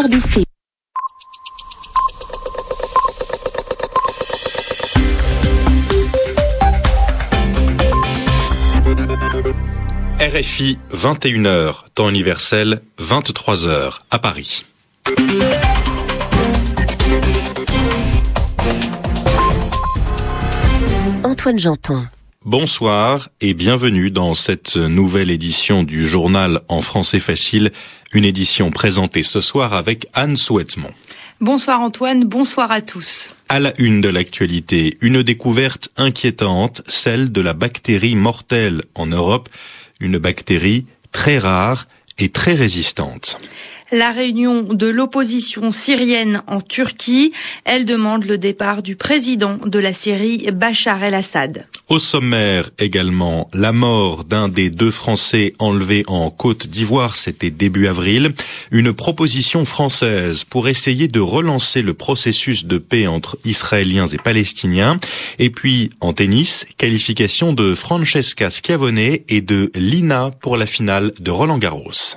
8h10 RFI 21h, temps universel 23h à Paris. Antoine Janton. Bonsoir et bienvenue dans cette nouvelle édition du journal en français facile, une édition présentée ce soir avec Anne Souhaitemont. Bonsoir Antoine, bonsoir à tous. À la une de l'actualité, une découverte inquiétante, celle de la bactérie mortelle en Europe, une bactérie très rare et très résistante la réunion de l'opposition syrienne en Turquie. Elle demande le départ du président de la Syrie, Bachar el-Assad. Au sommaire également, la mort d'un des deux Français enlevés en Côte d'Ivoire, c'était début avril. Une proposition française pour essayer de relancer le processus de paix entre Israéliens et Palestiniens. Et puis, en tennis, qualification de Francesca Schiavone et de Lina pour la finale de Roland Garros.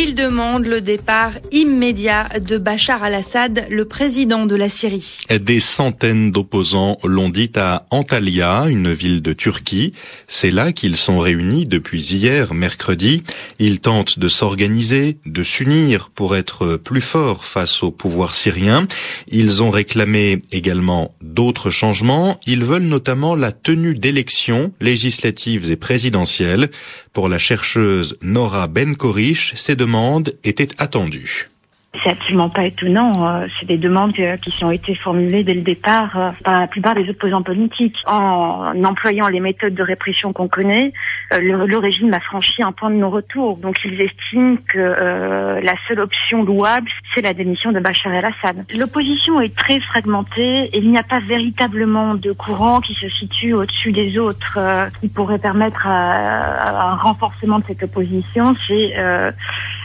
Il demande le départ immédiat de Bachar al-Assad, le président de la Syrie. Des centaines d'opposants l'ont dit à Antalya, une ville de Turquie. C'est là qu'ils sont réunis depuis hier, mercredi. Ils tentent de s'organiser, de s'unir pour être plus forts face au pouvoir syrien. Ils ont réclamé également d'autres changements. Ils veulent notamment la tenue d'élections législatives et présidentielles. Pour la chercheuse Nora Benkorish, ces étaient attendues. C'est absolument pas étonnant. Euh, c'est des demandes euh, qui ont été formulées dès le départ euh, par la plupart des opposants politiques. En employant les méthodes de répression qu'on connaît, le, régime a franchi un point de non-retour. Donc ils estiment que la seule option louable, c'est la démission de Bachar el-Assad. L'opposition est très fragmentée et il n'y a pas véritablement de courant qui se situe au-dessus des autres qui pourrait permettre un renforcement de cette opposition.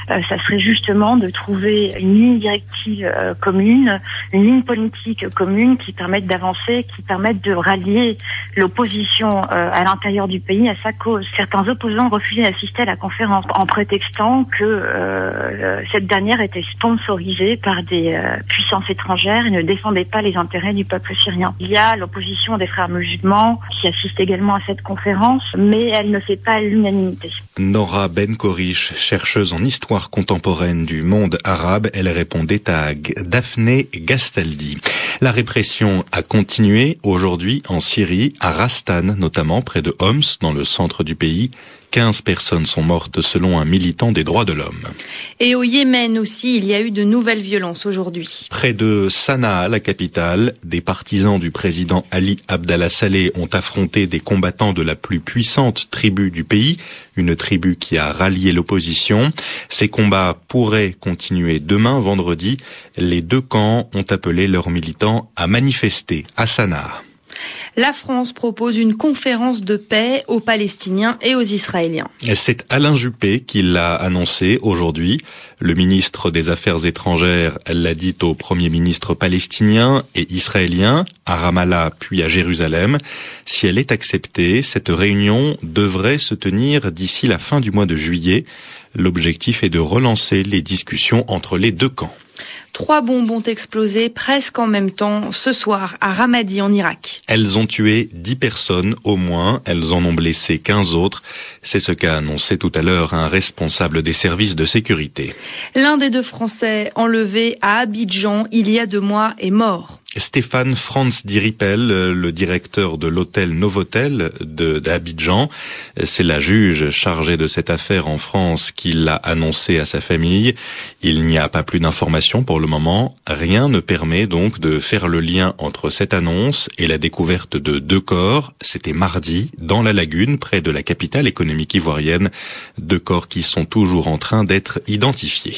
Ça serait justement de trouver une ligne directive euh, commune, une ligne politique commune qui permette d'avancer, qui permette de rallier l'opposition euh, à l'intérieur du pays à sa cause. Certains opposants refusaient d'assister à la conférence en prétextant que cette dernière était sponsorisée par des puissances étrangères et ne défendait pas les intérêts du peuple syrien. Il y a l'opposition des frères musulmans qui assiste également à cette conférence, mais elle ne fait pas l'unanimité. Nora Ben chercheuse en histoire contemporaine du monde arabe, elle répondait à Daphné Gastaldi. La répression a continué aujourd'hui en Syrie, à Rastan notamment, près de Homs, dans le centre du pays. 15 personnes sont mortes selon un militant des droits de l'homme. Et au Yémen aussi, il y a eu de nouvelles violences aujourd'hui. Près de Sanaa, la capitale, des partisans du président Ali Abdallah Saleh ont affronté des combattants de la plus puissante tribu du pays, une tribu qui a rallié l'opposition. Ces combats pourraient continuer demain, vendredi. Les deux camps ont appelé leurs militants à manifester à Sanaa la France propose une conférence de paix aux Palestiniens et aux Israéliens. C'est Alain Juppé qui l'a annoncé aujourd'hui. Le ministre des Affaires étrangères l'a dit au Premier ministre palestinien et israélien, à Ramallah puis à Jérusalem. Si elle est acceptée, cette réunion devrait se tenir d'ici la fin du mois de juillet. L'objectif est de relancer les discussions entre les deux camps. Trois bombes ont explosé presque en même temps ce soir à Ramadi en Irak. Elles ont tué dix personnes au moins, elles en ont blessé quinze autres. C'est ce qu'a annoncé tout à l'heure un responsable des services de sécurité. L'un des deux Français enlevés à Abidjan il y a deux mois est mort. Stéphane Franz Diripel, le directeur de l'hôtel Novotel d'Abidjan. C'est la juge chargée de cette affaire en France qui l'a annoncé à sa famille. Il n'y a pas plus d'informations pour le moment. Rien ne permet donc de faire le lien entre cette annonce et la découverte de deux corps. C'était mardi, dans la lagune, près de la capitale économique ivoirienne. Deux corps qui sont toujours en train d'être identifiés.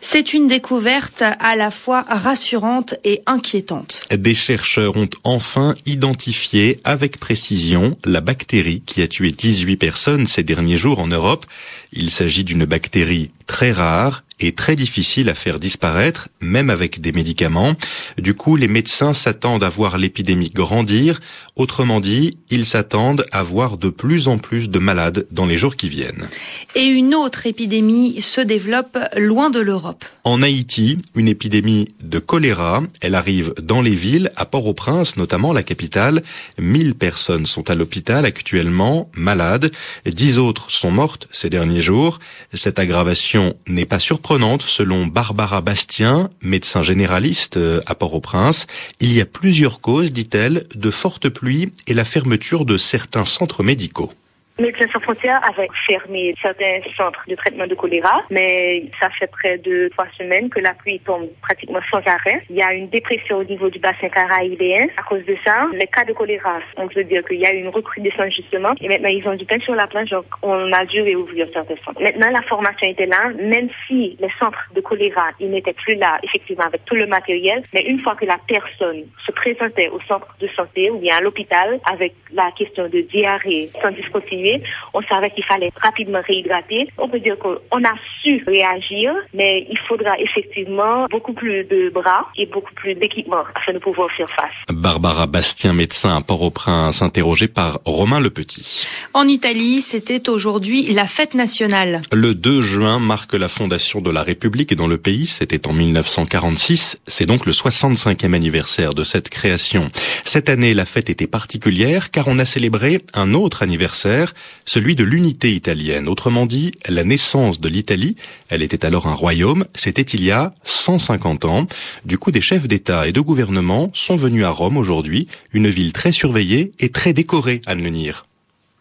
C'est une découverte à la fois rassurante et inquiétante. Des chercheurs ont enfin identifié avec précision la bactérie qui a tué 18 personnes ces derniers jours en Europe. Il s'agit d'une bactérie très rare est très difficile à faire disparaître, même avec des médicaments. Du coup, les médecins s'attendent à voir l'épidémie grandir. Autrement dit, ils s'attendent à voir de plus en plus de malades dans les jours qui viennent. Et une autre épidémie se développe loin de l'Europe. En Haïti, une épidémie de choléra. Elle arrive dans les villes, à Port-au-Prince, notamment la capitale. 1000 personnes sont à l'hôpital actuellement, malades. Dix autres sont mortes ces derniers jours. Cette aggravation n'est pas surprenante selon Barbara Bastien, médecin généraliste euh, à Port-au-Prince. Il y a plusieurs causes, dit-elle, de fortes pluies et la fermeture de certains centres médicaux. Médecins sans frontières avait fermé certains centres de traitement de choléra, mais ça fait près de trois semaines que la pluie tombe pratiquement sans arrêt. Il y a une dépression au niveau du bassin caraïbéen. À cause de ça, les cas de choléra, on peut dire qu'il y a eu une recrudescence justement, et maintenant ils ont du pain sur la plage, donc on a dû réouvrir certains centres. Maintenant, la formation était là, même si les centres de choléra, ils n'étaient plus là, effectivement, avec tout le matériel, mais une fois que la personne se présentait au centre de santé ou bien à l'hôpital avec la question de diarrhée sans discontinuer, on savait qu'il fallait rapidement réhydrater. On peut dire qu'on a su réagir, mais il faudra effectivement beaucoup plus de bras et beaucoup plus d'équipements afin de pouvoir faire face. Barbara Bastien, médecin à Port-au-Prince, interrogée par Romain Le Petit. En Italie, c'était aujourd'hui la fête nationale. Le 2 juin marque la fondation de la République dans le pays. C'était en 1946. C'est donc le 65e anniversaire de cette création. Cette année, la fête était particulière car on a célébré un autre anniversaire, celui de l'unité italienne. Autrement dit, la naissance de l'Italie, elle était alors un royaume, c'était il y a 150 ans. Du coup, des chefs d'État et de gouvernement sont venus à Rome aujourd'hui, une ville très surveillée et très décorée, Anne Lenir.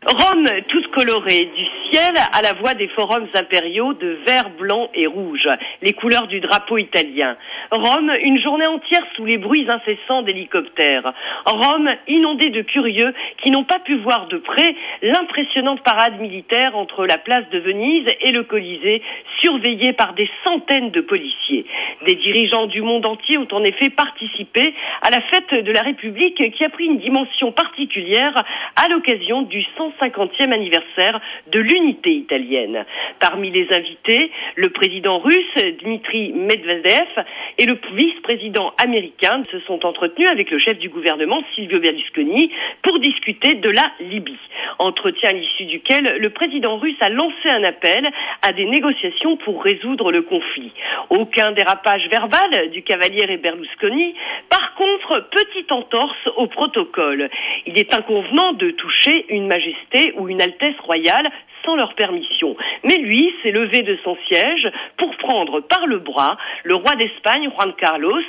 Rome toute colorée, ciel à la voix des forums impériaux de vert, blanc et rouge, les couleurs du drapeau italien. Rome, une journée entière sous les bruits incessants d'hélicoptères. Rome, inondée de curieux qui n'ont pas pu voir de près l'impressionnante parade militaire entre la place de Venise et le Colisée, surveillée par des centaines de policiers. Des dirigeants du monde entier ont en effet participé à la fête de la République qui a pris une dimension particulière à l'occasion du 150e anniversaire de italienne. Parmi les invités, le président russe Dmitri Medvedev et le vice-président américain se sont entretenus avec le chef du gouvernement Silvio Berlusconi pour discuter de la Libye. Entretien à l'issue duquel le président russe a lancé un appel à des négociations pour résoudre le conflit. Aucun dérapage verbal du cavalier et Berlusconi. Par contre, petite entorse au protocole. Il est inconvenant de toucher une majesté ou une altesse royale sans leur permission. Mais lui s'est levé de son siège pour prendre par le bras le roi d'Espagne, Juan Carlos,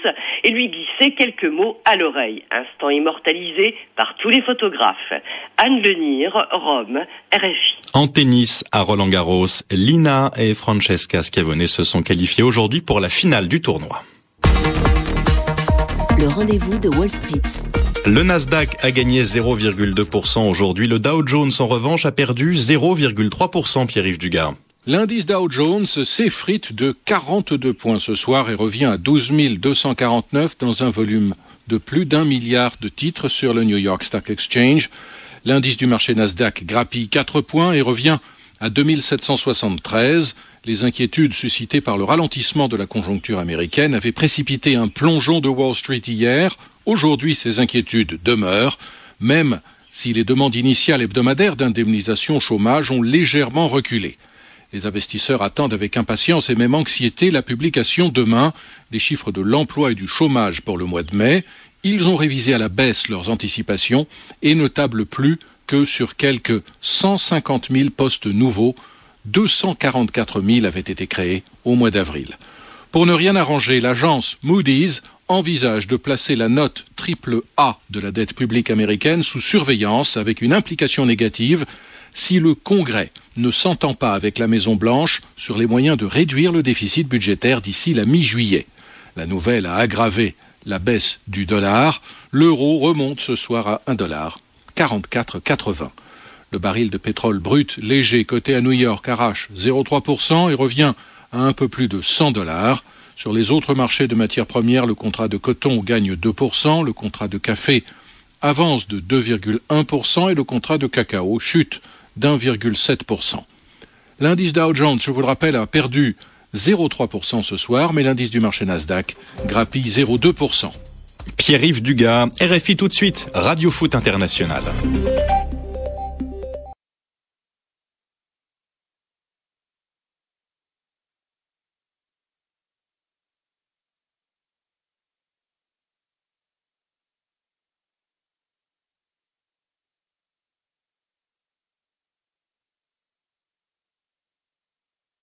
et lui glisser quelques mots à l'oreille. Instant immortalisé par tous les photographes. Anne Lenir, Rome, RFI. En tennis, à Roland Garros, Lina et Francesca Schiavone se sont qualifiées aujourd'hui pour la finale du tournoi. Le rendez-vous de Wall Street. Le Nasdaq a gagné 0,2% aujourd'hui. Le Dow Jones, en revanche, a perdu 0,3%, Pierre-Yves Dugard. L'indice Dow Jones s'effrite de 42 points ce soir et revient à 12 249 dans un volume de plus d'un milliard de titres sur le New York Stock Exchange. L'indice du marché Nasdaq grappille 4 points et revient à 2773. Les inquiétudes suscitées par le ralentissement de la conjoncture américaine avaient précipité un plongeon de Wall Street hier. Aujourd'hui, ces inquiétudes demeurent, même si les demandes initiales hebdomadaires d'indemnisation chômage ont légèrement reculé. Les investisseurs attendent avec impatience et même anxiété la publication demain des chiffres de l'emploi et du chômage pour le mois de mai. Ils ont révisé à la baisse leurs anticipations et ne tablent plus que sur quelques 150 000 postes nouveaux. 244 000 avaient été créés au mois d'avril. Pour ne rien arranger, l'agence Moody's envisage de placer la note triple A de la dette publique américaine sous surveillance avec une implication négative si le Congrès ne s'entend pas avec la Maison Blanche sur les moyens de réduire le déficit budgétaire d'ici la mi-juillet. La nouvelle a aggravé la baisse du dollar. L'euro remonte ce soir à 1 dollar 44,80. Le baril de pétrole brut léger coté à New York arrache 0,3% et revient à un peu plus de 100 dollars. Sur les autres marchés de matières premières, le contrat de coton gagne 2%, le contrat de café avance de 2,1% et le contrat de cacao chute d'1,7%. L'indice Dow Jones, je vous le rappelle, a perdu 0,3% ce soir, mais l'indice du marché Nasdaq grappille 0,2%. Pierre-Yves Dugas, RFI tout de suite, Radio Foot International.